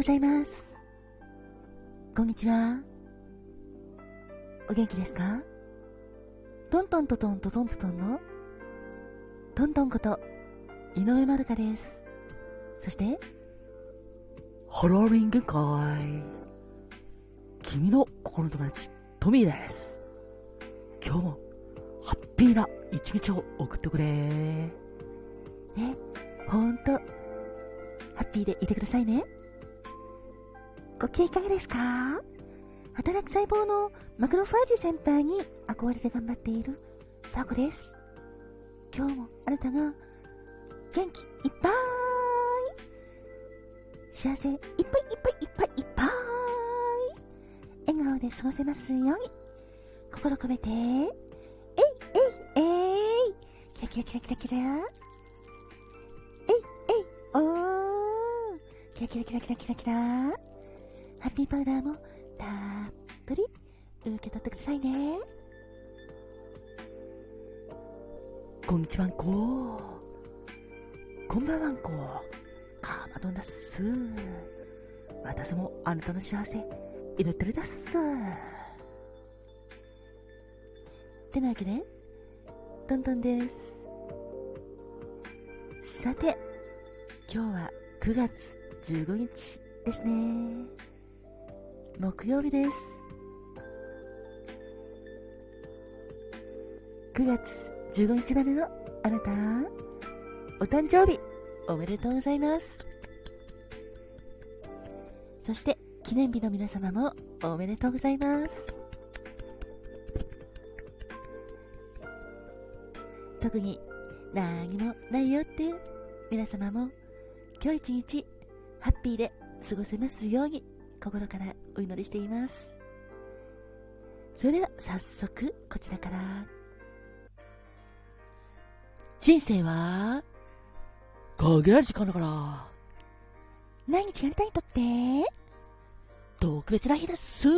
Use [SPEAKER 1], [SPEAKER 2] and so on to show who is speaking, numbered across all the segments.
[SPEAKER 1] ございます。こんにちは。お元気ですか？トントントトントトントトンの？トントンこと井上まるかです。そして、
[SPEAKER 2] ハロウィン限界。君の心の友達、トミーです。今日もハッピーな一日を送ってくれ。ね、
[SPEAKER 1] ほんと、ハッピーでいてくださいね。ご機嫌いかがですか？働く細胞のマクロファージ先輩に憧れて頑張っているファコです。今日もあなたが元気いっぱい。幸せいっぱいいっぱいいっぱいいっぱい。笑顔で過ごせますように。心込めて。えいえいえい。キラキラキラキラキラ。えいえい。おー。キラキラキラキラキラキラ。ハッピーパウダーもたっぷり受け取ってくださいね。
[SPEAKER 2] こんにちはんこ。こんばんはんこ。かまどんだっす。私もあなたの幸せ、祈ってるだっす。
[SPEAKER 1] てなわけで、トントンです。さて、今日は9月15日ですね。木曜日です。9月15日までのあなたお誕生日おめでとうございます。そして記念日の皆様もおめでとうございます。特に何もないよっていう皆様も今日一日ハッピーで過ごせますように心からお祈りしています。それでは早速こちらから。人生は、
[SPEAKER 2] 限られ時間だから。
[SPEAKER 1] 毎日やりたいとって
[SPEAKER 2] 特別な日です。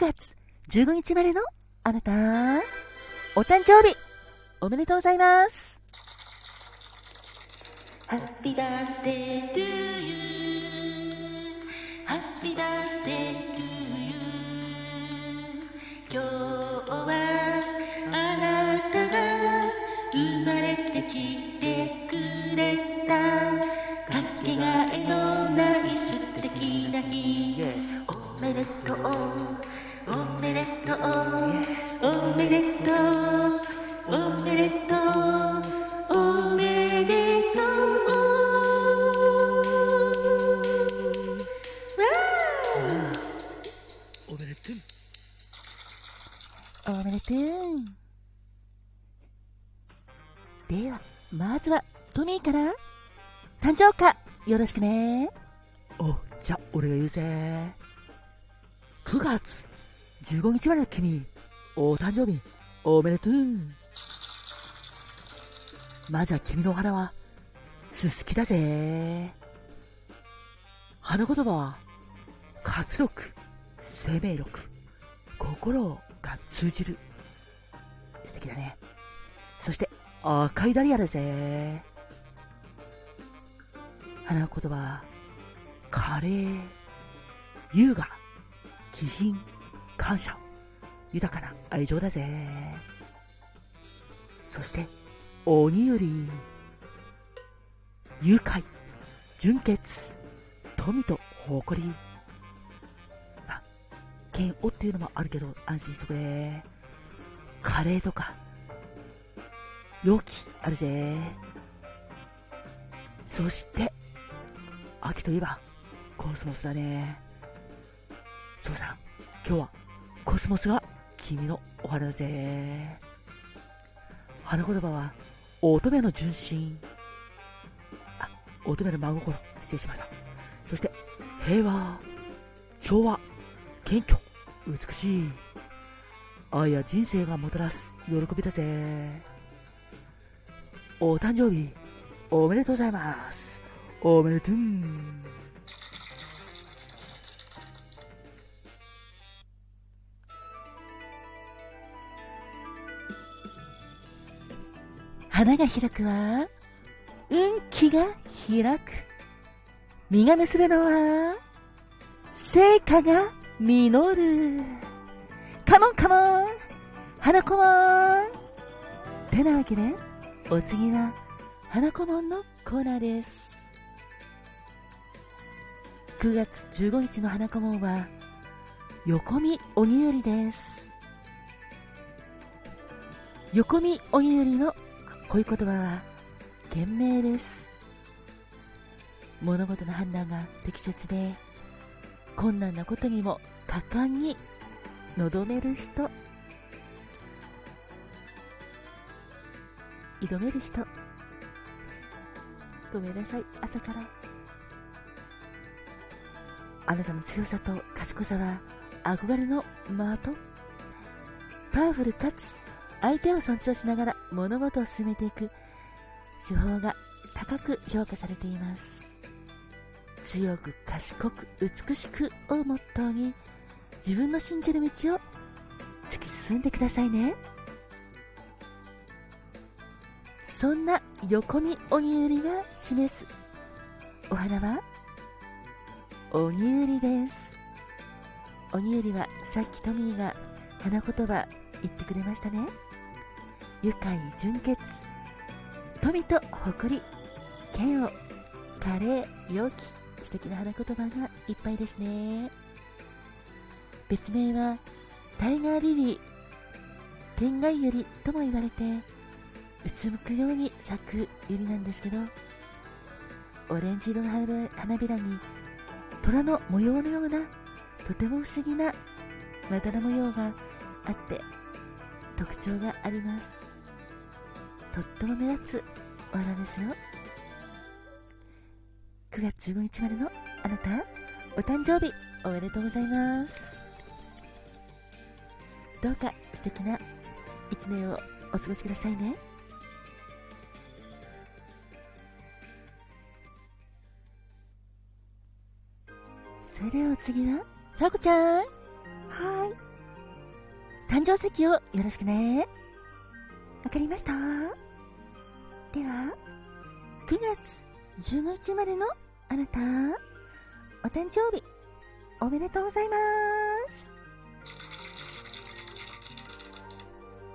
[SPEAKER 1] 月15日までのあなた、お誕生日、おめでとうございます。
[SPEAKER 3] ハッピーバースデートゥーユー。ハッピーバースデートゥーおめでとうで
[SPEAKER 1] はまずはトミーから。誕生花よろしくね。
[SPEAKER 2] おじゃあ俺が言うぜ。9月15日までの君、お誕生日、おめでとう。まずは君のお花は、すすきだぜ。花言葉は、活力、生命力、心。が通じる。素敵だね。そして、赤いダリアだぜ。花言葉は、カレー、優雅、気品、感謝、豊かな愛情だぜ。そして、鬼より、愉快、純潔、富と誇り。まあ、剣をっていうのもあるけど、安心してくれ。カレーとか、容器あるぜ。そして、秋といえば、コスモスだね。そうさん、今日はコスモスが君のお花だぜ。花言葉は、乙女の純真。あ、乙女の真心。失礼しました。そして、平和、調和、謙虚、美しい。愛や人生がもたらす喜びだぜお誕生日おめでとうございます。おめでとう。花が開くは運気が開く。実が結べのは成果が実る。カモンカモン花子もんてなわけで、お次は、花子もんのコーナーです。9月15日の花子もんは、横見鬼よりです。横見鬼よりの恋言葉は、賢明です。物事の判断が適切で、困難なことにも果敢に臨める人、挑める人。ごめんなさい、朝から。あなたの強さと賢さは憧れの的。パワフルかつ相手を尊重しながら物事を進めていく手法が高く評価されています。強く賢く美しくをモットーに自分の信じる道を突き進んでくださいね。そんな横見鬼売りが示すお花は鬼売りです。鬼売りはさっきトミーが花言葉言ってくれましたね。愉快純潔、富と誇り、剣を、華麗、良き、素敵な花言葉がいっぱいですね。別名は、タイガーリリー、天外ユリとも言われて、うつむくように咲くユリなんですけど、オレンジ色の花びらに、虎の模様のような、とても不思議なまだら模様があって、特徴があります。とっても目立つお花ですよ。9月15日までのあなた、お誕生日おめでとうございます。どうか素敵な一年をお過ごしくださいね。それではお次は、さこちゃん。はーい。誕生石をよろしくね。わかりましたでは、9月15日までのあなた、お誕生日、おめでとうございます。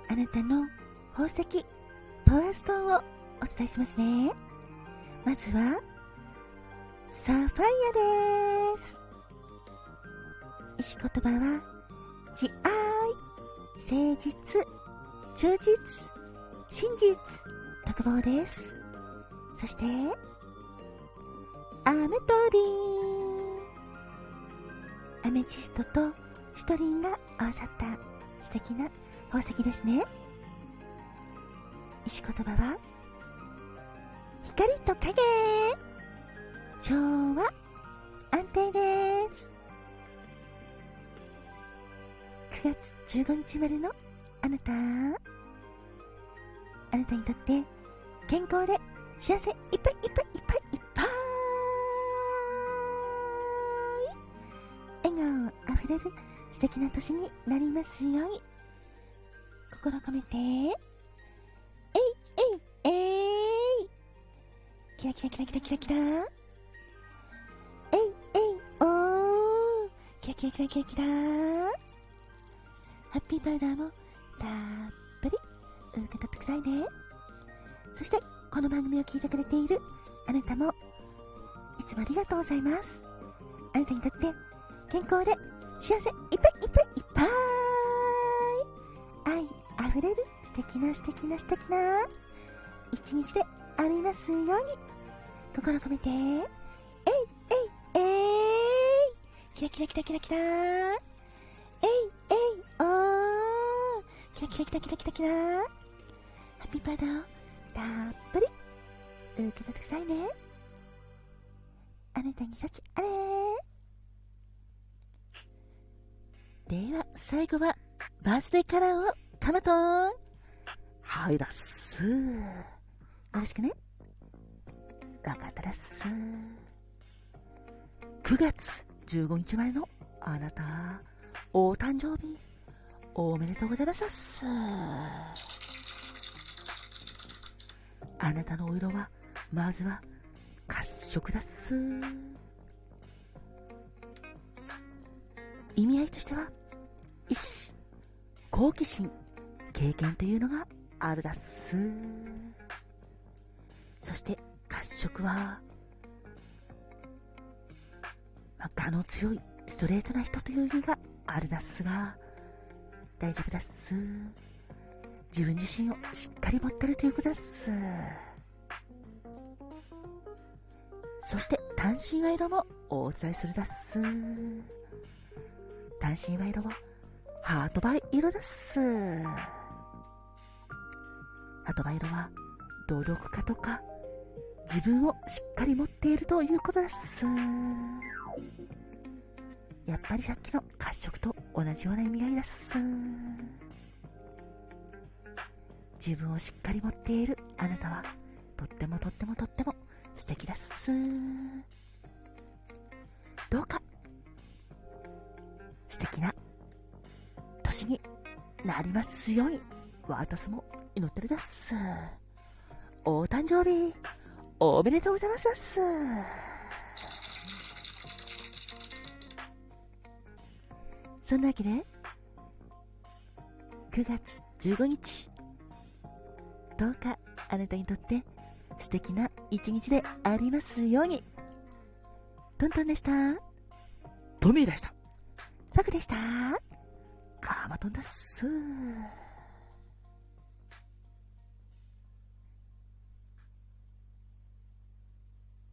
[SPEAKER 2] あなたの宝石、パワーストーンをお伝えしますね。まずは、サファイアです。石言葉は、慈愛、誠実、忠実、真実、特望です。そして、アメトリー。アメジストとシトリンが合わさった素敵な宝石ですね。石言葉は、光と影。調和、安定です。9月15日までのあなた。あなたにとって健康で幸せいっぱいいっぱいいっぱいいっぱい笑顔あふれる素敵な年になりますように心込めて。えいえいえい。キラキラキラキラキラキラ。えいえいおー。キラキラキラキラキラ。ハッピーパウダーもたっぷり受け取ってくださいね。そして、この番組を聞いてくれているあなたも、いつもありがとうございます。あなたにとって、健康で幸せいっぱいいっぱいいっぱい。愛あふれる素敵な素敵な素敵な一日でありますように、心込めて、えいえいえい。キラキラキラキラキラ。えいえいおー。キラキラキラキラキラキラ。ハッピーパウダーをたっぷり。受け取ってくださいね。あなたに幸あれ。では、最後は、バースデーカラーを。カマトンはいだっす。よろしくね。わかったらっす。9月15日前のあなた、お誕生日、おめでとうございますっす。あなたのお色は、まずは、褐色だっす。
[SPEAKER 1] 意味合いとしては、意志、好奇心、経験というのがあるだっす。そして、褐色は、まあ、我の強いストレートな人という意味があるだっすが、大丈夫だっす。自分自身をしっかり持ってるということだっす。そして、単身は色もお伝えするだっす。単身は色は、ハートバイ色だっす。ハートバイ色は、努力家とか、自分をしっかり持っているということだっす。やっぱりさっきの褐色と同じような意味合いだっす。自分をしっかり持っているあなたは、とってもとってもとっても素敵だっす。どうか、素敵な年になりますように、私も祈ってるだっす。お誕生日、おめでとうございますだっす。そんなわけで、9月15日、どうかあなたにとって素敵な一日でありますように。トントンでした。
[SPEAKER 2] トミーでした。
[SPEAKER 1] パクでした。カーマトンだっす。